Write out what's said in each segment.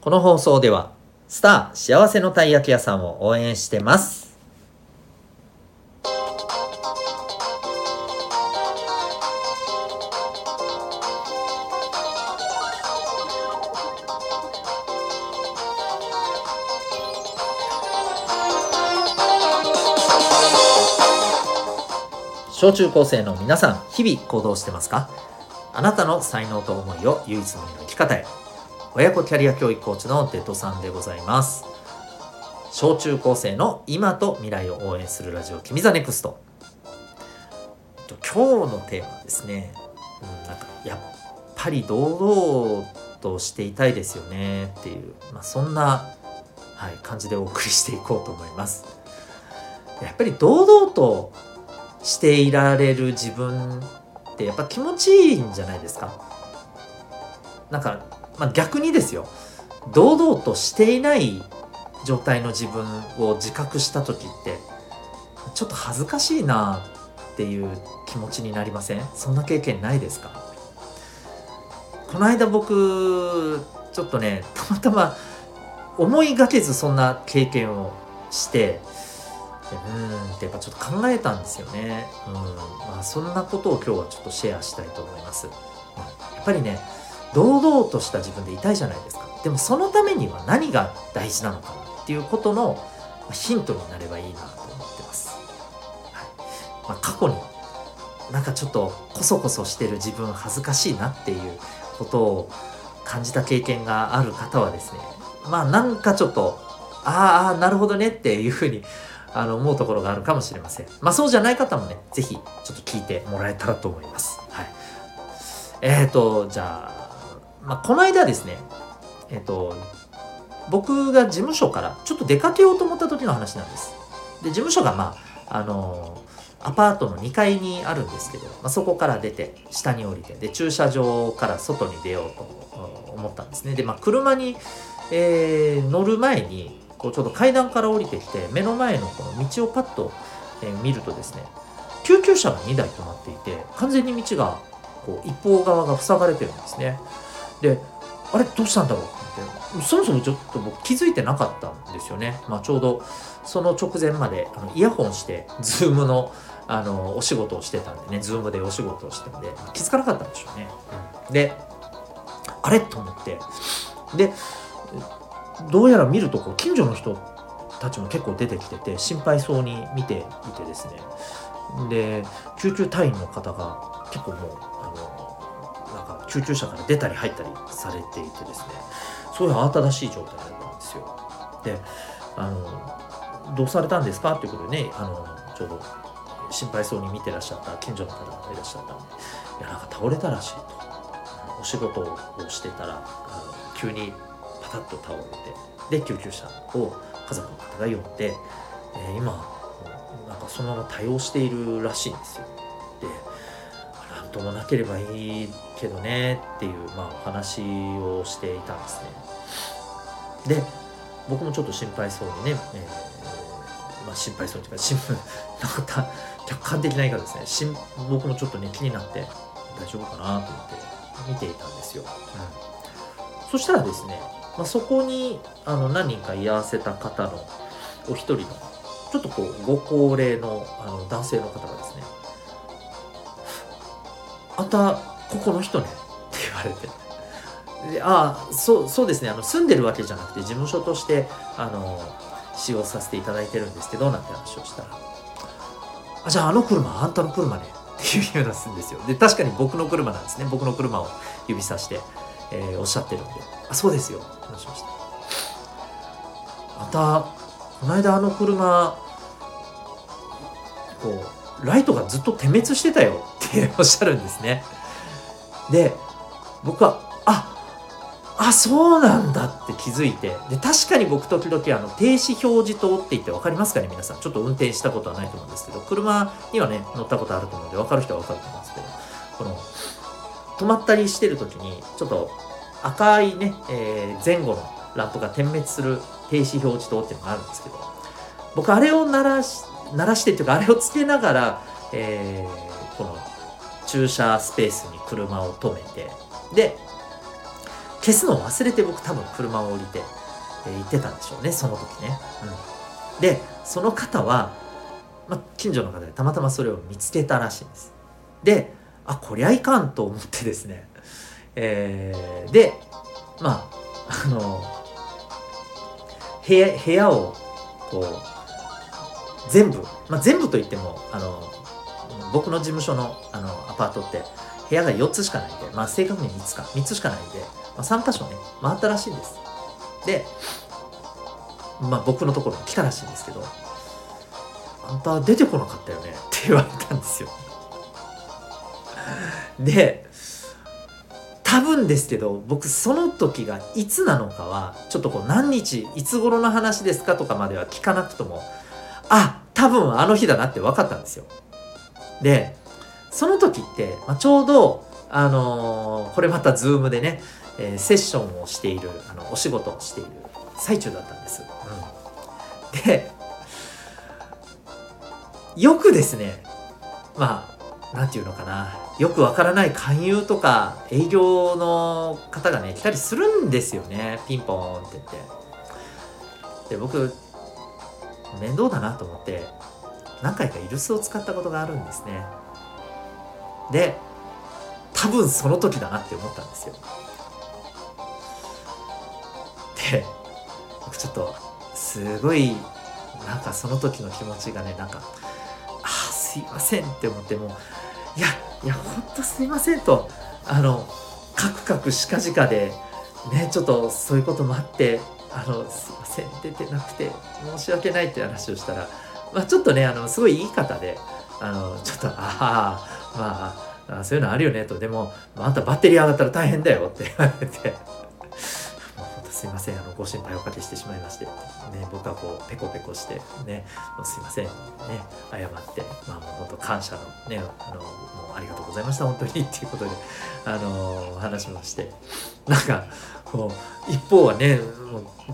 この放送ではスター幸せのたい焼き屋さんを応援してます。小中高生の皆さん日々行動してますか？あなたの才能と思いを唯一の生き方へ。親子キャリア教育コーチのデトさんでございます。小中高生の今と未来を応援するラジオ君ザネクスト。今日のテーマはですね、うん、なんかやっぱり堂々としていたいですよねっていう、まあ、そんな、はい、感じでお送りしていこうと思います。やっぱり堂々としていられる自分ってやっぱ気持ちいいんじゃないですか？なんか、まあ、逆にですよ。堂々としていない状態の自分を自覚した時ってちょっと恥ずかしいなっていう気持ちになりません？そんな経験ないですか？この間僕ちょっとねたまたま思いがけずそんな経験をしてうんってやっぱちょっと考えたんですよね。うん。まあ、そんなことを今日はちょっとシェアしたいと思います。うん、やっぱりね堂々とした自分でいたいじゃないですか。でもそのためには何が大事なのかっていうことのヒントになればいいなと思ってます。はいまあ、過去になんかちょっとこそこそしてる自分恥ずかしいなっていうことを感じた経験がある方はですねまあなんかちょっとああなるほどねっていうふうにあの思うところがあるかもしれません。まあそうじゃない方もね、是非ちょっと聞いてもらえたらと思います。はい。え、ー、と、じゃあ、まあこの間ですね、えっ、と、僕が事務所からちょっと出かけようと思った時の話なんです。で、事務所がまあ、あのアパートの2階にあるんですけど、まあ、そこから出て下に降りてで駐車場から外に出ようと思ったんですねでまあ車に、えー、乗る前にこうちょうど階段から降りてきて目の前のこの道をパッと、えー、見るとですね救急車が2台止まっていて完全に道がこう一方側が塞がれてるんですねであれどうしたんだろう？ってそもそもちょっと僕気づいてなかったんですよね、まあ、ちょうどその直前まであのイヤホンしてズームのあのお仕事をしてたんでね。ズームでお仕事をしてたんで気づかなかったんでしょうね、うん、であれ？と思って。でどうやら見るとこう近所の人たちも結構出てきてて心配そうに見ていてですね。で救急隊員の方が結構もう救急車から出たり入ったりされていてですね。そういう慌ただしい状態だったんですよ。であのどうされたんですかっていうことでねあのちょうど心配そうに見てらっしゃった近所の方がいらっしゃったんでいやなんか倒れたらしいと。お仕事をしてたらあの急にパタッと倒れてで救急車を家族の方が呼んで、えー、今なんかそのまま対応しているらしいんですよ。でなんともなければいいけどねっていう、まあ、お話をしていたんですね。で僕もちょっと心配そうにね、えー、まあ、心配そうにというか新聞なんか客観的な言い方ですね僕もちょっとね気になって大丈夫かなと思って見ていたんですよ。うん、そしたらですねまあ、そこにあの何人か居合わせた方のお一人のちょっとこうご高齢のあの男性の方がですね「あたここの人ね」って言われて。であそうそうですね。あの住んでるわけじゃなくて事務所としてあの使用させていただいてるんですけどなんて話をしたら「あじゃああの車あんたの車ね」っていうようなすんですよ。で確かに僕の車なんですね。僕の車を指さしてえー、おっしゃってるんで「あそうですよ」話しました。またこの間あの車こうライトがずっと点滅してたよ。ておっしゃるんですね。で僕はああそうなんだって気づいてで確かに僕時々あの停止表示灯って言って分かりますかね皆さん。ちょっと運転したことはないと思うんですけど車にはね乗ったことあると思うので分かる人は分かると思うんですけどこの止まったりしてる時にちょっと赤いね、えー、前後のランプが点滅する停止表示灯っていうのがあるんですけど僕あれを鳴らし鳴らしてっていうかあれをつけながら、えー、この駐車スペースに車を止めてで消すのを忘れて僕多分車を降りて、え、行ってたんでしょうねその時ね、うん、でその方は、ま、近所の方でたまたまそれを見つけたらしいんです。であこりゃいかんと思ってですね。えー、でまああの部屋部屋をこう全部、まあ、全部といってもあの僕の事務所のあのアパートって部屋が4つしかないんで、まあ、正確に3つか。3つしかないんで、まあ、3箇所ね回ったらしいんです。で、まあ、僕のところに来たらしいんですけど「あんた出てこなかったよね」って言われたんですよ。で多分ですけど僕その時がいつなのかはちょっとこう何日いつ頃の話ですかとかまでは聞かなくともあ多分あの日だなって分かったんですよ。でその時って、まあ、ちょうどあのー、これまたズームでね、えー、セッションをしているあのお仕事をしている最中だったんです、うん、でよくですねまあ何て言うのかなよくわからない勧誘とか営業の方がね来たりするんですよねピンポーンって言って。で僕面倒だなと思って何回かイルスを使ったことがあるんですね。で多分その時だなって思ったんですよ。で僕ちょっとすごいなんかその時の気持ちがねなんかああすいませんって思ってもいやいやほんとすいませんとあのカクカクしかじかでねちょっとそういうこともあってあのすいません出てなくて申し訳ないって話をしたら、まあ、ちょっとねあのすごいいい方であのちょっとああまあそういうのあるよねと。でもあんたバッテリー上がったら大変だよって言われて。すいません。あのご心配おかけしてしまいまして、ね、僕はこうペコペコしてねすいません。ね謝ってまあもう本当感謝のねあのもうありがとうございました。本当に。っていうことであの話しまして。なんかこう一方はね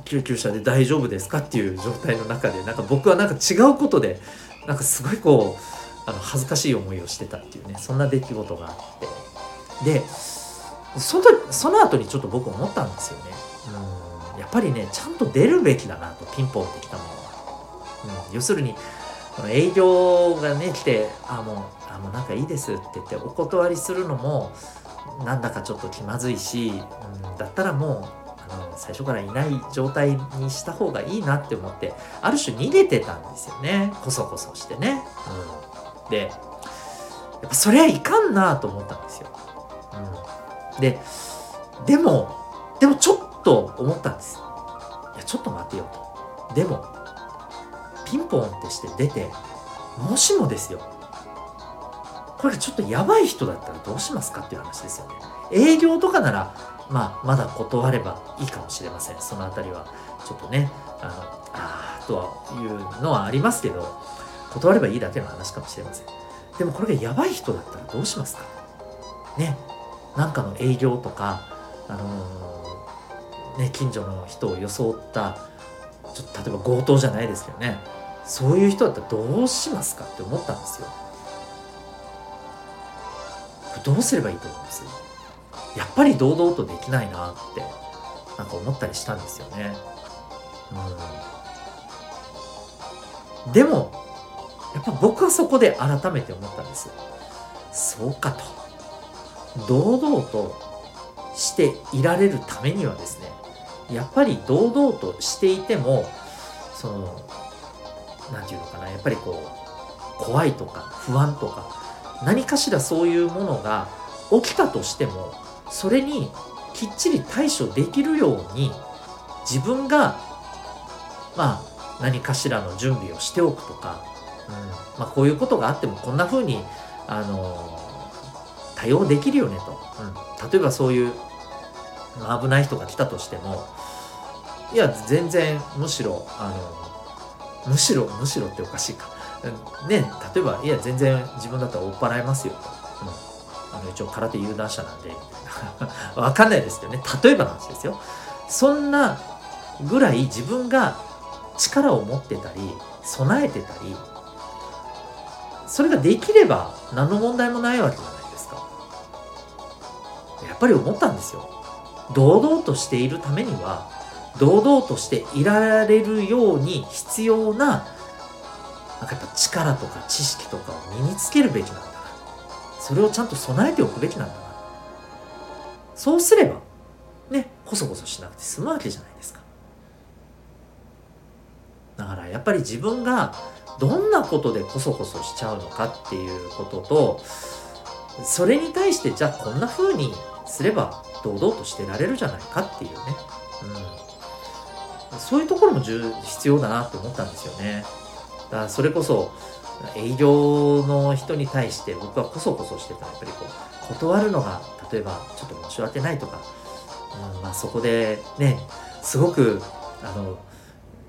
救急車で大丈夫ですかっていう状態の中でなんか僕はなんか違うことでなんかすごいこうあの恥ずかしい思いをしてたっていうねそんな出来事があって。でそのその後にちょっと僕思ったんですよね。うん、やっぱりねちゃんと出るべきだなとピンポンってきたものは、うん、要するにこの営業がね来て「あもうあもうなんかいいです」って言ってお断りするのもなんだかちょっと気まずいし、うん、だったらもうあの最初からいない状態にした方がいいなって思ってある種逃げてたんですよね。こそこそしてね。うん、でやっぱそりゃいかんなと思ったんですよ。うん、ででもでもちょっと思ったんです。いやちょっと待てよと。でもピンポンってして出てもしもですよ。これちょっとやばい人だったらどうしますかっていう話ですよね。営業とかならまあまだ断ればいいかもしれません。その辺りはちょっとねあのあーとはいうのはありますけど断ればいいだけの話かもしれません。でもこれがやばい人だったらどうしますか？ねなんかの営業とかあのーね、近所の人を装ったちょっと例えば強盗じゃないですけどねそういう人だったらどうしますかって思ったんですよ。どうすればいいと思います？やっぱり堂々とできないなってなんか思ったりしたんですよね。うん、でもやっぱ僕はそこで改めて思ったんです。そうかと。堂々としていられるためにはですねやっぱり堂々としていてもその何て言うのかなやっぱりこう怖いとか不安とか何かしらそういうものが起きたとしてもそれにきっちり対処できるように自分がまあ何かしらの準備をしておくとか、うん。まあ、こういうことがあってもこんな風にあの対応できるよねと、うん、例えばそういう危ない人が来たとしてもいや全然むしろあのむしろむしろっておかしいかね例えばいや全然自分だったら追っ払いますよ。と、あの一応空手有段者なんで。わかんないですけどね。例えばの話ですよ。そんなぐらい自分が力を持ってたり備えてたりそれができれば何の問題もないわけじゃないですか。やっぱり思ったんですよ。堂々としているためには堂々としていられるように必要ななんかやっぱ力とか知識とかを身につけるべきなんだな。それをちゃんと備えておくべきなんだな。そうすればねこそこそしなくて済むわけじゃないですか。だからやっぱり自分がどんなことでこそこそしちゃうのかっていうこととそれに対してじゃあこんな風にすれば堂々としてられるじゃないかっていうね、うん、そういうところも必要だなって思ったんですよね。だそれこそ営業の人に対して僕はこそこそしてたらやっぱりこう断るのが例えばちょっと申し訳ないとか、うんまあ、そこでねすごくあの、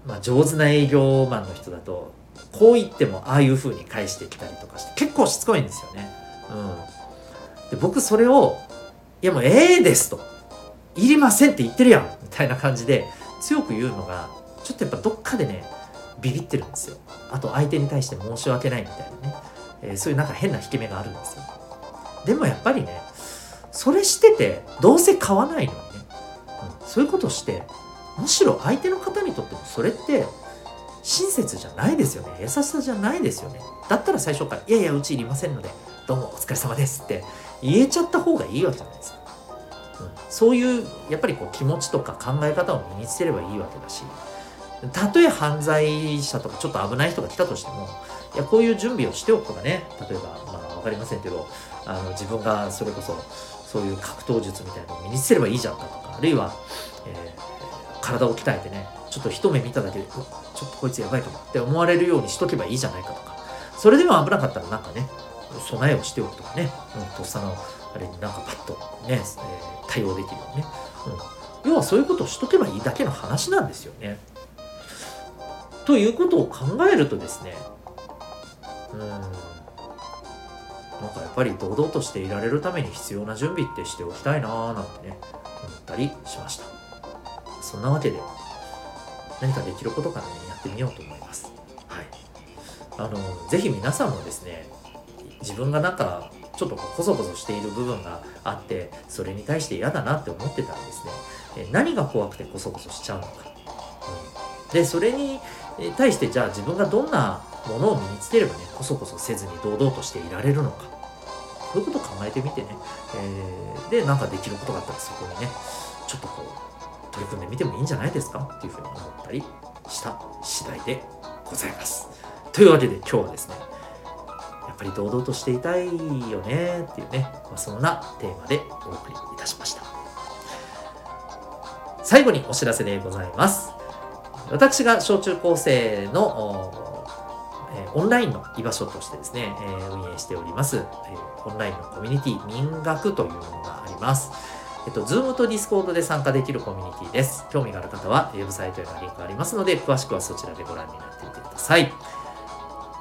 まあ、上手な営業マンの人だとこう言ってもああいう風に返してきたりとかして結構しつこいんですよね。うん、で僕それを「いやもうええです」と「いりません」って言ってるやんみたいな感じで強く言うのがちょっとやっぱどっかでねビビってるんですよ。あと相手に対して申し訳ないみたいなね、えー、そういうなんか変な引け目があるんですよ。でもやっぱりねそれしててどうせ買わないのにね、うん、そういうことしてむしろ相手の方にとってもそれって親切じゃないですよね。優しさじゃないですよね。だったら最初から「いやいやうちいりませんのでどうもお疲れ様です」って言えちゃった方がいいわけじゃないですか、うん、そういうやっぱりこう気持ちとか考え方を身につければいいわけだしたとえ犯罪者とかちょっと危ない人が来たとしてもいやこういう準備をしておくとかね例えばまあ分かりませんけどあの自分がそれこそそういう格闘術みたいなのを身につければいいじゃんかとかあるいは、えー、体を鍛えてねちょっと一目見ただけでちょっとこいつやばいとかって思われるようにしとけばいいじゃないかとかそれでも危なかったらなんかね備えをしておくとかね、うん、とっさのあれになんかパッとね、えー、対応できるようにね、うん、要はそういうことをしとけばいいだけの話なんですよね。ということを考えるとですねうん。なんかやっぱり堂々としていられるために必要な準備ってしておきたいなーなんてね思ったりしました。そんなわけで何かできることからねやってみようと思います。はい。あのぜひ皆さんもですね自分がなんかちょっとこそこそしている部分があってそれに対して嫌だなって思ってたらですね何が怖くてこそこそしちゃうのか、うん、でそれに対してじゃあ自分がどんなものを身につければねこそこそせずに堂々としていられるのか。そういうことを考えてみてね、えー、でなんかできることがあったらそこにねちょっとこう取り組んでみてもいいんじゃないですか？っていうふうに思ったりした次第でございます。というわけで今日はですねやっぱり堂々としていたいよねっていうね、まあ、そんなテーマでお送りいたしました。最後にお知らせでございます。私が小中高生のオンラインの居場所としてですね、え運営しております、えオンラインのコミュニティ民学というものがあります。えっと、Zoom と Discord で参加できるコミュニティです。興味がある方は、ウェブサイトへのリンクがありますので、詳しくはそちらでご覧になってみてください。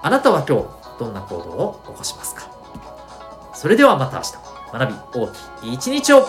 あなたは今日、どんな行動を起こしますか？それではまた明日、学び大きい一日を